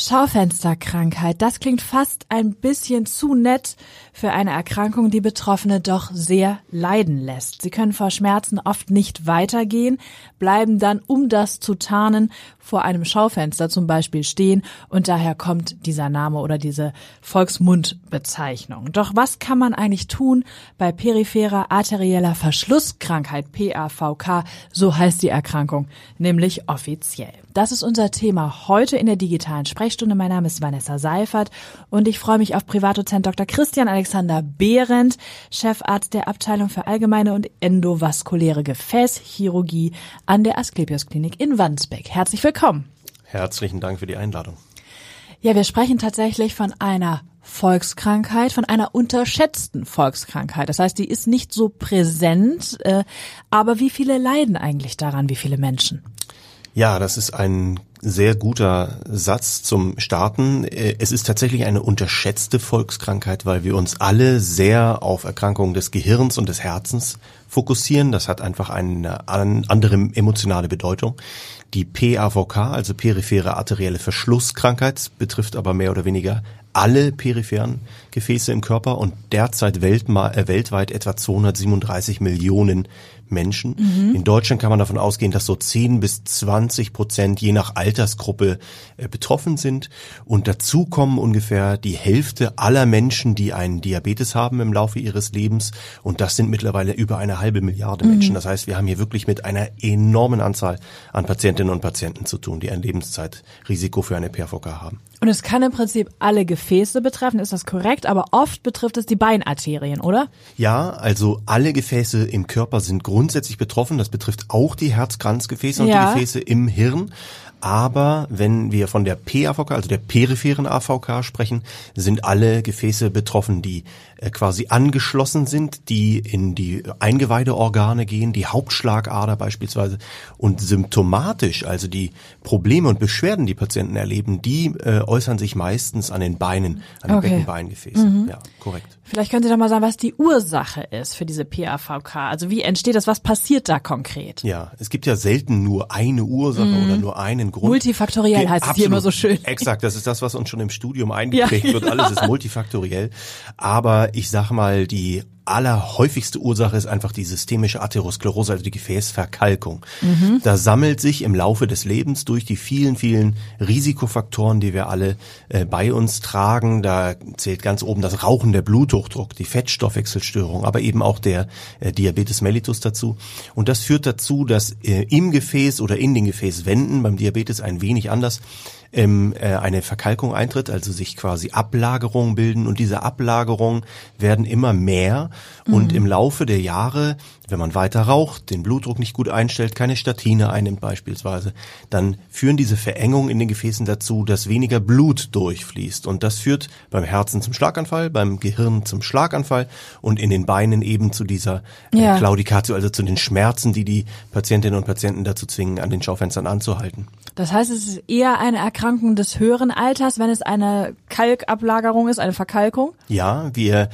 Schaufensterkrankheit, das klingt fast ein bisschen zu nett für eine Erkrankung, die Betroffene doch sehr leiden lässt. Sie können vor Schmerzen oft nicht weitergehen, bleiben dann, um das zu tarnen, vor einem Schaufenster zum Beispiel stehen und daher kommt dieser Name oder diese Volksmundbezeichnung. Doch was kann man eigentlich tun bei peripherer arterieller Verschlusskrankheit, PAVK, so heißt die Erkrankung, nämlich offiziell. Das ist unser Thema heute in der digitalen Sprechstunde. Mein Name ist Vanessa Seifert und ich freue mich auf Privatdozent Dr. Christian Alexander Behrendt, Chefarzt der Abteilung für allgemeine und endovaskuläre Gefäßchirurgie an der Asklepios Klinik in Wandsbek. Herzlich willkommen. Herzlichen Dank für die Einladung. Ja, wir sprechen tatsächlich von einer Volkskrankheit, von einer unterschätzten Volkskrankheit. Das heißt, die ist nicht so präsent, äh, aber wie viele leiden eigentlich daran, wie viele Menschen? Ja, das ist ein sehr guter Satz zum Starten. Äh, es ist tatsächlich eine unterschätzte Volkskrankheit, weil wir uns alle sehr auf Erkrankungen des Gehirns und des Herzens fokussieren. Das hat einfach eine andere emotionale Bedeutung. Die PAVK, also periphere arterielle Verschlusskrankheit, betrifft aber mehr oder weniger alle peripheren Gefäße im Körper und derzeit äh, weltweit etwa 237 Millionen Menschen. Mhm. In Deutschland kann man davon ausgehen, dass so 10 bis 20 Prozent je nach Altersgruppe äh, betroffen sind. Und dazu kommen ungefähr die Hälfte aller Menschen, die einen Diabetes haben im Laufe ihres Lebens. Und das sind mittlerweile über eine halbe Milliarde mhm. Menschen. Das heißt, wir haben hier wirklich mit einer enormen Anzahl an Patientinnen und Patienten zu tun, die ein Lebenszeitrisiko für eine PVK haben. Und es kann im Prinzip alle Gefäße betreffen, ist das korrekt? Aber oft betrifft es die Beinarterien, oder? Ja, also alle Gefäße im Körper sind grundsätzlich betroffen. Das betrifft auch die Herzkranzgefäße und ja. die Gefäße im Hirn. Aber wenn wir von der PAVK, also der peripheren AVK sprechen, sind alle Gefäße betroffen, die quasi angeschlossen sind, die in die Eingeweideorgane gehen, die Hauptschlagader beispielsweise. Und symptomatisch, also die Probleme und Beschwerden, die Patienten erleben, die äh, äußern sich meistens an den Beinen, an den okay. Beckenbeingefäßen. Mhm. Ja, korrekt. Vielleicht können Sie doch mal sagen, was die Ursache ist für diese PAVK. Also wie entsteht das? Was passiert da konkret? Ja, es gibt ja selten nur eine Ursache mhm. oder nur einen Grund. Multifaktoriell heißt Absolut. es hier immer so schön. Exakt, das ist das, was uns schon im Studium eingeprägt ja, wird. Alles ist multifaktoriell. Aber ich sag mal, die allerhäufigste Ursache ist einfach die systemische Atherosklerose, also die Gefäßverkalkung. Mhm. Da sammelt sich im Laufe des Lebens durch die vielen, vielen Risikofaktoren, die wir alle äh, bei uns tragen, da zählt ganz oben das Rauchen, der Bluthochdruck, die Fettstoffwechselstörung, aber eben auch der äh, Diabetes mellitus dazu. Und das führt dazu, dass äh, im Gefäß oder in den Gefäßwänden, beim Diabetes ein wenig anders, ähm, äh, eine Verkalkung eintritt, also sich quasi Ablagerungen bilden und diese Ablagerungen werden immer mehr mhm. und im Laufe der Jahre, wenn man weiter raucht, den Blutdruck nicht gut einstellt, keine Statine einnimmt beispielsweise, dann führen diese Verengungen in den Gefäßen dazu, dass weniger Blut durchfließt und das führt beim Herzen zum Schlaganfall, beim Gehirn zum Schlaganfall und in den Beinen eben zu dieser äh, ja. Claudicatio, also zu den Schmerzen, die die Patientinnen und Patienten dazu zwingen, an den Schaufenstern anzuhalten. Das heißt, es ist eher eine Erkrankung des höheren Alters, wenn es eine Kalkablagerung ist, eine Verkalkung? Ja, wir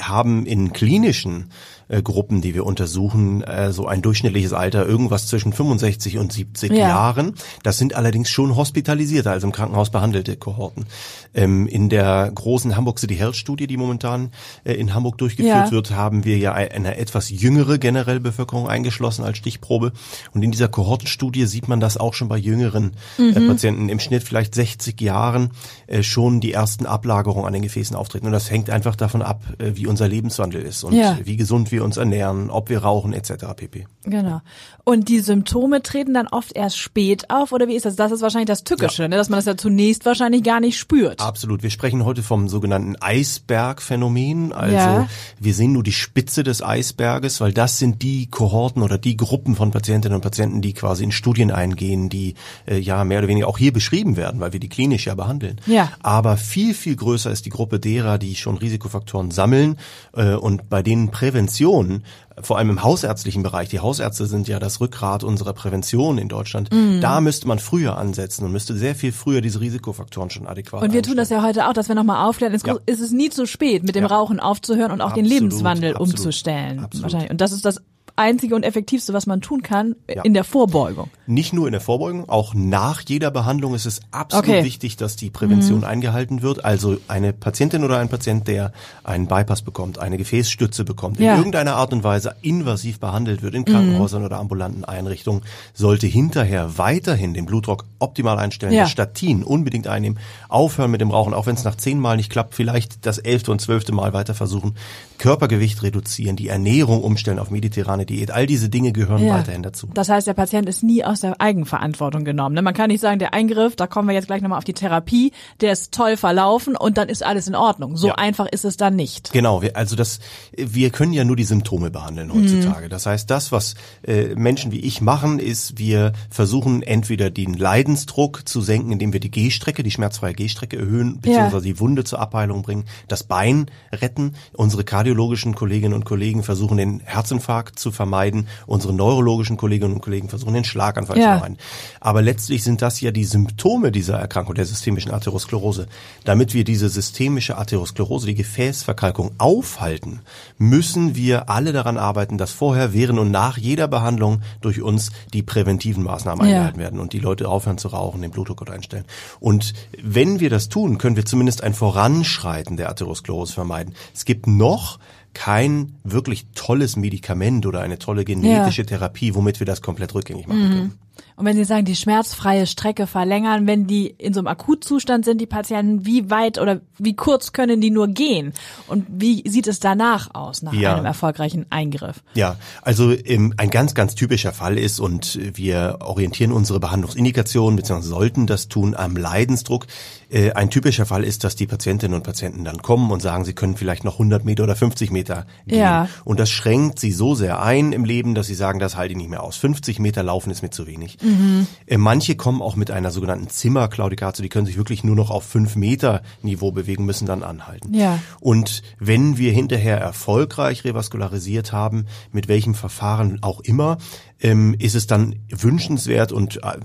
haben in klinischen äh, Gruppen, die wir untersuchen, äh, so ein durchschnittliches Alter irgendwas zwischen 65 und 70 ja. Jahren. Das sind allerdings schon hospitalisierte, also im Krankenhaus behandelte Kohorten. Ähm, in der großen Hamburg City Health Studie, die momentan äh, in Hamburg durchgeführt ja. wird, haben wir ja eine etwas jüngere generelle Bevölkerung eingeschlossen als Stichprobe. Und in dieser Kohortenstudie sieht man das auch schon bei jüngeren äh, mhm. Patienten im Schnitt vielleicht 60 Jahren äh, schon die ersten Ablagerungen an den Gefäßen auftreten. Und das hängt einfach davon ab, äh, wie unser Lebenswandel ist und ja. wie gesund wir wir uns ernähren, ob wir rauchen etc. pp. Genau. Und die Symptome treten dann oft erst spät auf oder wie ist das? Das ist wahrscheinlich das Tückische, ja. ne? dass man das ja zunächst wahrscheinlich gar nicht spürt. Absolut. Wir sprechen heute vom sogenannten Eisbergphänomen. Also ja. wir sehen nur die Spitze des Eisberges, weil das sind die Kohorten oder die Gruppen von Patientinnen und Patienten, die quasi in Studien eingehen, die äh, ja mehr oder weniger auch hier beschrieben werden, weil wir die klinisch ja behandeln. Ja. Aber viel, viel größer ist die Gruppe derer, die schon Risikofaktoren sammeln äh, und bei denen Prävention Prävention, vor allem im hausärztlichen Bereich, die Hausärzte sind ja das Rückgrat unserer Prävention in Deutschland, mhm. da müsste man früher ansetzen und müsste sehr viel früher diese Risikofaktoren schon adäquat Und wir tun das ja heute auch, dass wir nochmal aufklären, es ja. ist es nie zu spät, mit dem ja. Rauchen aufzuhören und auch absolut, den Lebenswandel absolut, umzustellen. Absolut. Wahrscheinlich. Und das ist das einzige und effektivste, was man tun kann ja. in der Vorbeugung. Nicht nur in der Vorbeugung, auch nach jeder Behandlung ist es absolut okay. wichtig, dass die Prävention mhm. eingehalten wird. Also eine Patientin oder ein Patient, der einen Bypass bekommt, eine Gefäßstütze bekommt, ja. in irgendeiner Art und Weise invasiv behandelt wird in Krankenhäusern mhm. oder ambulanten Einrichtungen, sollte hinterher weiterhin den Blutdruck optimal einstellen, ja. das Statin unbedingt einnehmen, aufhören mit dem Rauchen, auch wenn es nach zehn Mal nicht klappt, vielleicht das elfte und zwölfte Mal weiter versuchen, Körpergewicht reduzieren, die Ernährung umstellen auf mediterrane Diät, all diese Dinge gehören ja. weiterhin dazu. Das heißt, der Patient ist nie aus der Eigenverantwortung genommen. Ne? Man kann nicht sagen, der Eingriff, da kommen wir jetzt gleich nochmal auf die Therapie, der ist toll verlaufen und dann ist alles in Ordnung. So ja. einfach ist es dann nicht. Genau, also das, wir können ja nur die Symptome behandeln heutzutage. Mhm. Das heißt, das, was äh, Menschen wie ich machen, ist, wir versuchen entweder den Leidensdruck zu senken, indem wir die Gehstrecke, die schmerzfreie Gehstrecke erhöhen, beziehungsweise ja. die Wunde zur Abheilung bringen, das Bein retten, unsere kardiologischen Kolleginnen und Kollegen versuchen den Herzinfarkt zu vermeiden, unsere neurologischen Kolleginnen und Kollegen versuchen den Schlaganfall ja. zu vermeiden. Aber letztlich sind das ja die Symptome dieser Erkrankung, der systemischen Atherosklerose. Damit wir diese systemische Atherosklerose, die Gefäßverkalkung aufhalten, müssen wir alle daran arbeiten, dass vorher, während und nach jeder Behandlung durch uns die präventiven Maßnahmen ja. eingehalten werden und die Leute aufhören zu rauchen, den Blutdruck einstellen. Und wenn wir das tun, können wir zumindest ein Voranschreiten der Atherosklerose vermeiden. Es gibt noch kein wirklich tolles Medikament oder eine tolle genetische ja. Therapie, womit wir das komplett rückgängig machen mhm. können. Und wenn Sie sagen, die schmerzfreie Strecke verlängern, wenn die in so einem Akutzustand sind, die Patienten, wie weit oder wie kurz können die nur gehen? Und wie sieht es danach aus, nach ja. einem erfolgreichen Eingriff? Ja, also ähm, ein ganz, ganz typischer Fall ist, und wir orientieren unsere Behandlungsindikationen, beziehungsweise sollten das tun, am Leidensdruck. Äh, ein typischer Fall ist, dass die Patientinnen und Patienten dann kommen und sagen, sie können vielleicht noch 100 Meter oder 50 Meter gehen. Ja. Und das schränkt sie so sehr ein im Leben, dass sie sagen, das halte ich nicht mehr aus. 50 Meter laufen ist mir zu wenig. Mhm. Manche kommen auch mit einer sogenannten Zimmerklaudikatio, die können sich wirklich nur noch auf fünf Meter Niveau bewegen, müssen dann anhalten. Ja. Und wenn wir hinterher erfolgreich revaskularisiert haben, mit welchem Verfahren auch immer, ähm, ist es dann wünschenswert und äh,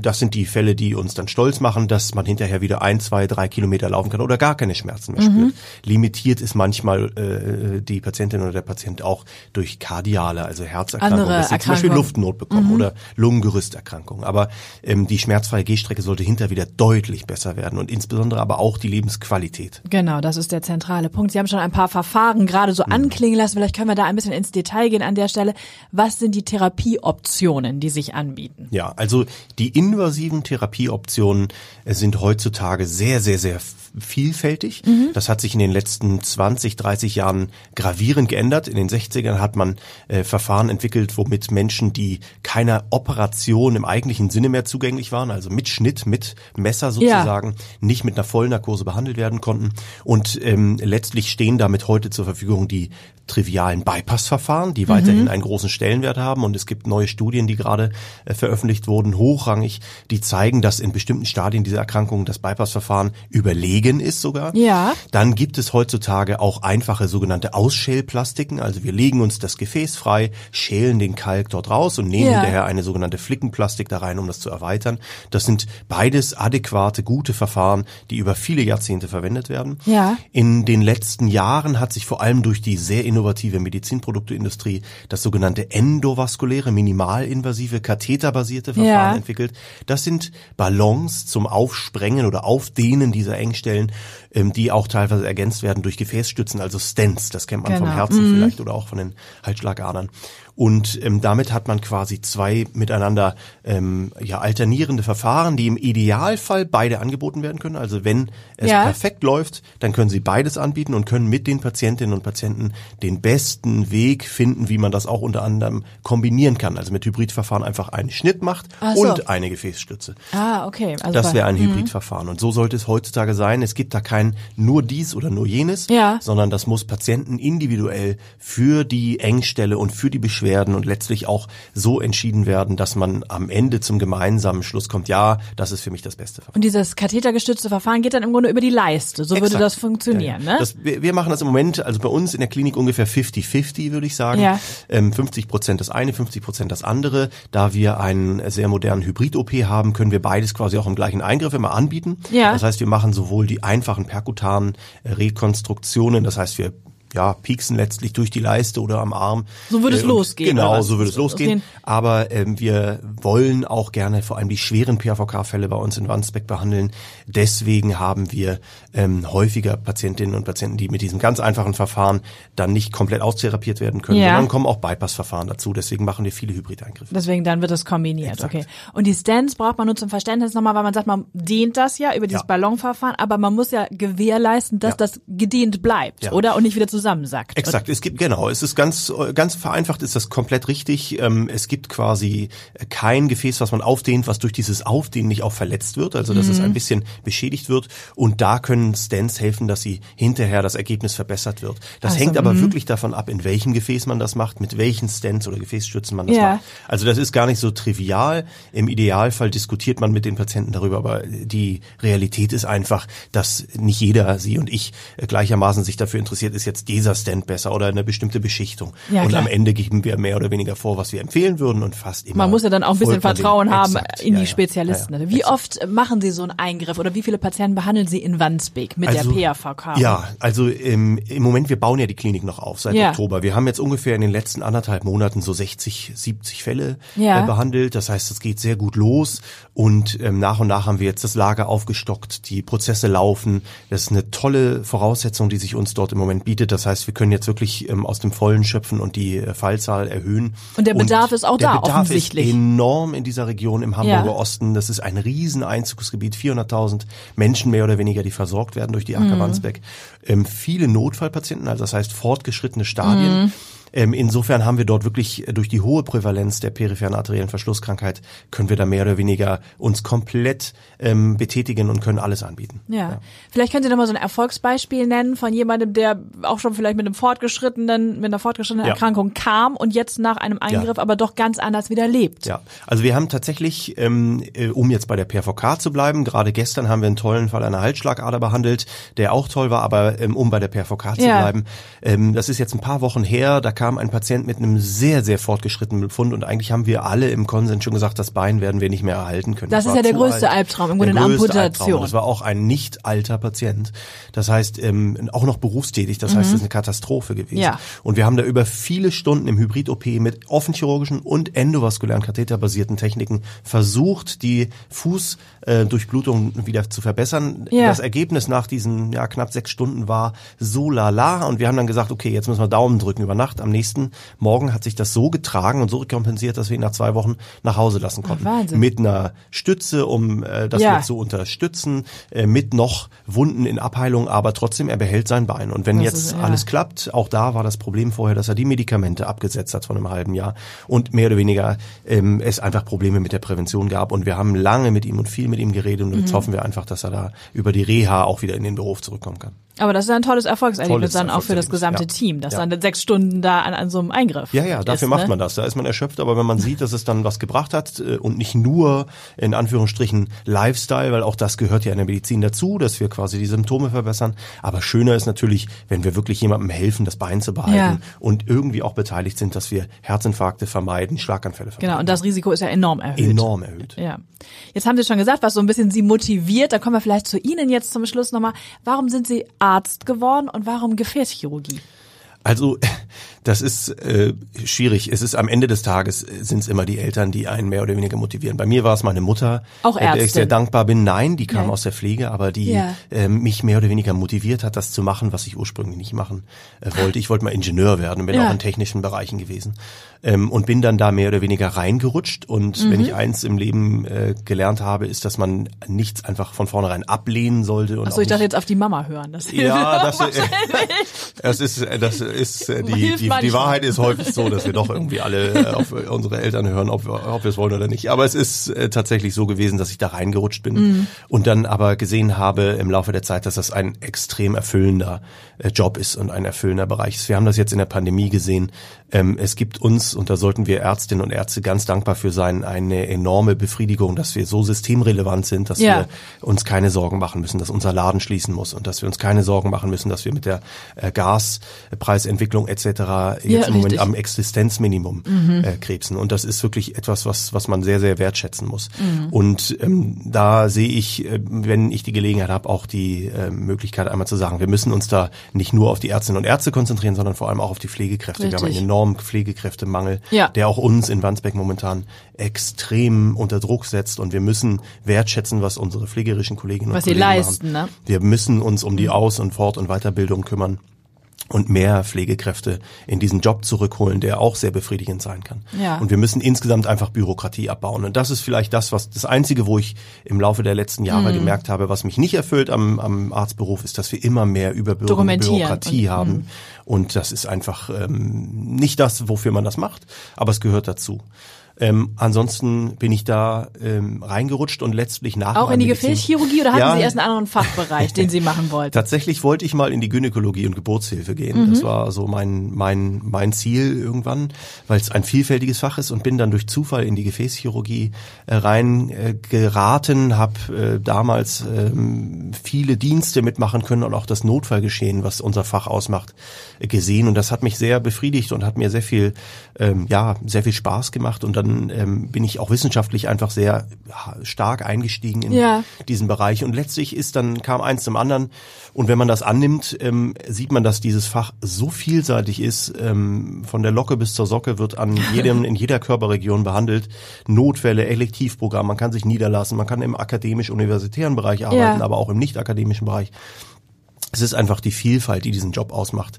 das sind die Fälle, die uns dann stolz machen, dass man hinterher wieder ein, zwei, drei Kilometer laufen kann oder gar keine Schmerzen mehr mhm. spürt. Limitiert ist manchmal äh, die Patientin oder der Patient auch durch kardiale, also Herzerkrankungen, dass sie zum Beispiel Luftnot bekommen mhm. oder Lungengerüsterkrankungen. Aber ähm, die schmerzfreie Gehstrecke sollte hinter wieder deutlich besser werden und insbesondere aber auch die Lebensqualität. Genau, das ist der zentrale Punkt. Sie haben schon ein paar Verfahren gerade so mhm. anklingen lassen. Vielleicht können wir da ein bisschen ins Detail gehen an der Stelle. Was sind die Therapie Therapieoptionen, die sich anbieten? Ja, also die invasiven Therapieoptionen sind heutzutage sehr, sehr, sehr vielfältig. Mhm. Das hat sich in den letzten 20, 30 Jahren gravierend geändert. In den 60ern hat man äh, Verfahren entwickelt, womit Menschen, die keiner Operation im eigentlichen Sinne mehr zugänglich waren, also mit Schnitt, mit Messer sozusagen, ja. nicht mit einer Vollnarkose behandelt werden konnten. Und ähm, letztlich stehen damit heute zur Verfügung die trivialen Bypass-Verfahren, die weiterhin mhm. einen großen Stellenwert haben. Und es gibt neue Studien, die gerade äh, veröffentlicht wurden, hochrangig, die zeigen, dass in bestimmten Stadien dieser Erkrankung das Bypass-Verfahren überlegen ist sogar. Ja. Dann gibt es heutzutage auch einfache sogenannte Ausschälplastiken. Also wir legen uns das Gefäß frei, schälen den Kalk dort raus und nehmen ja. daher eine sogenannte Flickenplastik da rein, um das zu erweitern. Das sind beides adäquate, gute Verfahren, die über viele Jahrzehnte verwendet werden. Ja. In den letzten Jahren hat sich vor allem durch die sehr innovative Medizinprodukteindustrie das sogenannte endovaskuläre, minimalinvasive, katheterbasierte Verfahren ja. entwickelt. Das sind Ballons zum Aufsprengen oder Aufdehnen dieser Engstellen, ähm, die auch teilweise ergänzt werden durch Gefäßstützen, also Stents. Das kennt man genau. vom Herzen mhm. vielleicht oder auch von den Halsschlagadern. Und ähm, damit hat man quasi zwei miteinander ähm, ja, alternierende Verfahren, die im Idealfall beide angeboten werden können. Also wenn es ja. perfekt läuft, dann können Sie beides anbieten und können mit den Patientinnen und Patienten den besten Weg finden, wie man das auch unter anderem kombinieren kann. Also mit Hybridverfahren einfach einen Schnitt macht so. und eine Gefäßstütze. Ah, okay. Also das wäre ein mhm. Hybridverfahren. Und so sollte es heutzutage sein. Es gibt da kein nur dies oder nur jenes, ja. sondern das muss Patienten individuell für die Engstelle und für die Beschwerden werden und letztlich auch so entschieden werden, dass man am Ende zum gemeinsamen Schluss kommt, ja, das ist für mich das beste Verfahren. Und dieses kathetergestützte Verfahren geht dann im Grunde über die Leiste. So Exakt. würde das funktionieren, ja, ne? Das, wir, wir, machen das im Moment, also bei uns in der Klinik ungefähr 50-50, würde ich sagen. Ja. Ähm, 50 Prozent das eine, 50 Prozent das andere. Da wir einen sehr modernen Hybrid-OP haben, können wir beides quasi auch im gleichen Eingriff immer anbieten. Ja. Das heißt, wir machen sowohl die einfachen perkutanen Rekonstruktionen, das heißt, wir ja, pieksen letztlich durch die Leiste oder am Arm. So würde es äh, losgehen. Genau, so würde es losgehen. Aber ähm, wir wollen auch gerne vor allem die schweren PAVK-Fälle bei uns in Wandsbeck behandeln. Deswegen haben wir ähm, häufiger Patientinnen und Patienten, die mit diesem ganz einfachen Verfahren dann nicht komplett austherapiert werden können. Ja. dann kommen auch Bypass-Verfahren dazu. Deswegen machen wir viele Hybrideingriffe. Deswegen dann wird das kombiniert. Exakt. Okay. Und die Stents braucht man nur zum Verständnis nochmal, weil man sagt, man dehnt das ja über dieses ja. Ballonverfahren, aber man muss ja gewährleisten, dass ja. das gedehnt bleibt, oder? Und nicht wieder zusammensackt. Exakt. Oder? Es gibt, genau, es ist ganz, ganz vereinfacht ist das komplett richtig. Ähm, es gibt quasi kein Gefäß, was man aufdehnt, was durch dieses Aufdehnen nicht auch verletzt wird, also dass mhm. es ein bisschen beschädigt wird. Und da können Stents helfen, dass sie hinterher das Ergebnis verbessert wird. Das also, hängt aber mh. wirklich davon ab, in welchem Gefäß man das macht, mit welchen Stents oder Gefäßstützen man das ja. macht. Also das ist gar nicht so trivial. Im Idealfall diskutiert man mit den Patienten darüber, aber die Realität ist einfach, dass nicht jeder, Sie und ich, gleichermaßen sich dafür interessiert, ist jetzt dieser Stent besser oder eine bestimmte Beschichtung. Ja, und am Ende geben wir mehr oder weniger vor, was wir empfehlen würden und fast immer. Man muss ja dann auch ein bisschen Vertrauen haben exakt, in die Spezialisten. Wie exakt. oft machen Sie so einen Eingriff oder wie viele Patienten behandeln Sie in Wandsbek mit also, der PAVK? Ja, also im, im Moment, wir bauen ja die Klinik noch auf seit Oktober. Wir haben jetzt ungefähr in den letzten anderthalb Monaten so 60, 70 Fälle äh, behandelt. Das heißt, es geht sehr gut los und ähm, nach und nach haben wir jetzt das Lager aufgestockt, die Prozesse laufen. Das ist eine tolle Voraussetzung, die sich uns dort im Moment bietet. Das heißt, wir können jetzt wirklich ähm, aus dem Vollen schöpfen und die äh, Fallzahl erhöhen. Und der Bedarf und ist auch da, Bedarf offensichtlich. Ist enorm in dieser Region im Hamburger ja. Osten. Das ist ein riesen Einzugsgebiet, 400.000 Menschen mehr oder weniger, die versorgt werden durch die Wandsbek. Mhm. Ähm, viele Notfallpatienten, also das heißt fortgeschrittene Stadien. Mhm ähm, insofern haben wir dort wirklich äh, durch die hohe Prävalenz der peripheren arteriellen Verschlusskrankheit können wir da mehr oder weniger uns komplett ähm, betätigen und können alles anbieten. Ja. ja. Vielleicht können Sie noch mal so ein Erfolgsbeispiel nennen von jemandem, der auch schon vielleicht mit einem fortgeschrittenen, mit einer fortgeschrittenen ja. Erkrankung kam und jetzt nach einem Eingriff ja. aber doch ganz anders wieder lebt. Ja, also wir haben tatsächlich, ähm, äh, um jetzt bei der PVK zu bleiben, gerade gestern haben wir einen tollen Fall einer Halsschlagader behandelt, der auch toll war, aber ähm, um bei der PVK zu bleiben, ähm, das ist jetzt ein paar Wochen her, da kam ein Patient mit einem sehr, sehr fortgeschrittenen Befund und eigentlich haben wir alle im Konsens schon gesagt, das Bein werden wir nicht mehr erhalten können. Das, das ist ja der größte alt. Albtraum, irgendwo eine Amputation. Das war auch ein nicht alter Patient. Das heißt, ähm, auch noch berufstätig, das mhm. heißt, es ist eine Katastrophe gewesen. Ja. Und wir haben da über viele Stunden im Hybrid-OP mit offenchirurgischen und endovaskulären katheterbasierten Techniken versucht, die Fußdurchblutung äh, wieder zu verbessern. Ja. Das Ergebnis nach diesen ja, knapp sechs Stunden war so lala und wir haben dann gesagt, okay, jetzt müssen wir Daumen drücken über Nacht. Am nächsten Morgen hat sich das so getragen und so rekompensiert, dass wir ihn nach zwei Wochen nach Hause lassen konnten. Ach, mit einer Stütze, um äh, das ja. zu unterstützen, äh, mit noch Wunden in Abheilung, aber trotzdem, er behält sein Bein. Und wenn das jetzt ist, ja. alles klappt, auch da war das Problem vorher, dass er die Medikamente abgesetzt hat von einem halben Jahr und mehr oder weniger ähm, es einfach Probleme mit der Prävention gab. Und wir haben lange mit ihm und viel mit ihm geredet und jetzt mhm. hoffen wir einfach, dass er da über die Reha auch wieder in den Beruf zurückkommen kann. Aber das ist ein tolles Erfolgserlebnis tolles dann auch für das gesamte ja. Team, dass ja. dann sechs Stunden da an, an so einem Eingriff Ja, ja, dafür ist, macht ne? man das. Da ist man erschöpft, aber wenn man sieht, dass es dann was gebracht hat äh, und nicht nur in Anführungsstrichen Lifestyle, weil auch das gehört ja in der Medizin dazu, dass wir quasi die Symptome verbessern. Aber schöner ist natürlich, wenn wir wirklich jemandem helfen, das Bein zu behalten ja. und irgendwie auch beteiligt sind, dass wir Herzinfarkte vermeiden, Schlaganfälle vermeiden. Genau, und das Risiko ist ja enorm erhöht. Enorm erhöht. Ja. Jetzt haben Sie schon gesagt, was so ein bisschen Sie motiviert. Da kommen wir vielleicht zu Ihnen jetzt zum Schluss nochmal. Warum sind Sie Arzt geworden und warum Gefäßchirurgie? Also das ist äh, schwierig. Es ist am Ende des Tages äh, sind es immer die Eltern, die einen mehr oder weniger motivieren. Bei mir war es meine Mutter, auch Ärztin. Äh, der ich sehr dankbar bin. Nein, die kam ja. aus der Pflege, aber die ja. äh, mich mehr oder weniger motiviert hat, das zu machen, was ich ursprünglich nicht machen äh, wollte. Ich wollte mal Ingenieur werden, bin ja. auch in technischen Bereichen gewesen ähm, und bin dann da mehr oder weniger reingerutscht. Und mhm. wenn ich eins im Leben äh, gelernt habe, ist, dass man nichts einfach von vornherein ablehnen sollte. Achso, ich dachte jetzt auf die Mama hören. Das ja, das, äh, das ist das ist äh, die, die, die Wahrheit ist häufig so, dass wir doch irgendwie alle äh, auf unsere Eltern hören, ob wir, ob wir es wollen oder nicht. Aber es ist äh, tatsächlich so gewesen, dass ich da reingerutscht bin mhm. und dann aber gesehen habe im Laufe der Zeit, dass das ein extrem erfüllender äh, Job ist und ein erfüllender Bereich ist. Wir haben das jetzt in der Pandemie gesehen, Ähm, es gibt uns, und da sollten wir Ärztinnen und Ärzte ganz dankbar für sein, eine enorme Befriedigung, dass wir so systemrelevant sind, dass ja. wir uns keine Sorgen machen müssen, dass unser Laden schließen muss und dass wir uns keine Sorgen machen müssen, dass wir mit der äh, Gaspreisentwicklung etc. jetzt ja, im Moment am Existenzminimum mhm. äh, krebsen. Und das ist wirklich etwas, was, was man sehr, sehr wertschätzen muss. Mhm. Und ähm, da sehe ich, äh, wenn ich die Gelegenheit habe, auch die äh, Möglichkeit einmal zu sagen, wir müssen uns da nicht nur auf die Ärztinnen und Ärzte konzentrieren, sondern vor allem auch auf die Pflegekräfte. Richtig. Wir haben einen enormen Pflegekräftemangel, ja. der auch uns in Wandsbeck momentan extrem unter Druck setzt und wir müssen wertschätzen, was unsere pflegerischen Kolleginnen was und Kollegen leisten, machen. Ne? Wir müssen uns um die Aus- und Fort- und Weiterbildung kümmern und mehr Pflegekräfte in diesen Job zurückholen, der auch sehr befriedigend sein kann. Ja. Und wir müssen insgesamt einfach Bürokratie abbauen. Und das ist vielleicht das, was das Einzige, wo ich im Laufe der letzten Jahre mm. gemerkt habe, was mich nicht erfüllt am, am Arztberuf, ist, dass wir immer mehr Überbürokratie Bürokratie und, haben. Mm. Und das ist einfach ähm, nicht das, wofür man das macht, aber es gehört dazu. Ähm, ansonsten bin ich da ähm, reingerutscht und letztlich nach Auch in die Gefäßchirurgie oder hatten ja, Sie erst einen anderen Fachbereich, den Sie machen wollten? Tatsächlich wollte ich mal in die Gynäkologie und Geburtshilfe gehen. Mhm. Das war so mein mein mein Ziel irgendwann, weil es ein vielfältiges Fach ist und bin dann durch Zufall in die Gefäßchirurgie äh, rein äh, habe äh, damals ähm, viele Dienste mitmachen können und auch das Notfallgeschehen, was unser Fach ausmacht, äh, gesehen und das hat mich sehr befriedigt und hat mir sehr viel ähm, ja sehr viel Spaß gemacht und dann ähm, bin ich auch wissenschaftlich einfach sehr stark eingestiegen in ja. diesen Bereich. Und letztlich ist dann kam eins zum anderen. Und wenn man das annimmt, ähm, sieht man, dass dieses Fach so vielseitig ist. Ähm, von der Locke bis zur Socke wird an jedem in jeder Körperregion behandelt. Notfälle, Elektivprogramm. Man kann sich niederlassen. Man kann im akademisch-universitären Bereich arbeiten, ja. aber auch im nicht-akademischen Bereich. Es ist einfach die Vielfalt, die diesen Job ausmacht.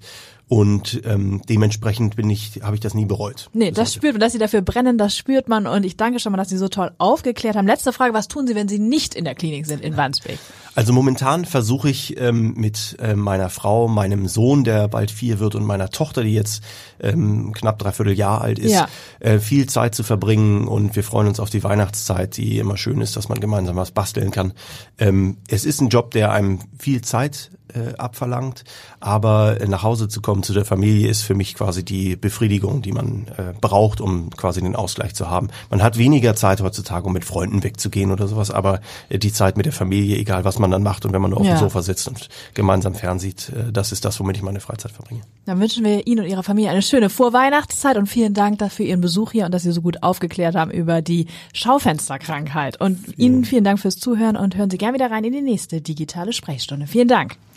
Und ähm, dementsprechend bin ich, habe ich das nie bereut. Nee, das heute. spürt man, dass Sie dafür brennen, das spürt man. Und ich danke schon mal, dass Sie so toll aufgeklärt haben. Letzte Frage, was tun Sie, wenn Sie nicht in der Klinik sind in Wandsbek? Also momentan versuche ich ähm, mit äh, meiner Frau, meinem Sohn, der bald vier wird, und meiner Tochter, die jetzt ähm, knapp dreiviertel Jahr alt ist, ja. äh, viel Zeit zu verbringen. Und wir freuen uns auf die Weihnachtszeit, die immer schön ist, dass man gemeinsam was basteln kann. Ähm, es ist ein Job, der einem viel Zeit äh, abverlangt. Aber äh, nach Hause zu kommen zu der Familie ist für mich quasi die Befriedigung, die man äh, braucht, um quasi den Ausgleich zu haben. Man hat weniger Zeit heutzutage, um mit Freunden wegzugehen oder sowas, aber äh, die Zeit mit der Familie, egal was man dann macht und wenn man nur auf ja. dem Sofa sitzt und gemeinsam fernsieht, äh, das ist das, womit ich meine Freizeit verbringe. Dann wünschen wir Ihnen und Ihrer Familie eine schöne Vorweihnachtszeit und vielen Dank dafür Ihren Besuch hier und dass Sie so gut aufgeklärt haben über die Schaufensterkrankheit. Und. Ihnen vielen Dank fürs Zuhören und hören Sie gerne wieder rein in die nächste digitale Sprechstunde. Vielen Dank.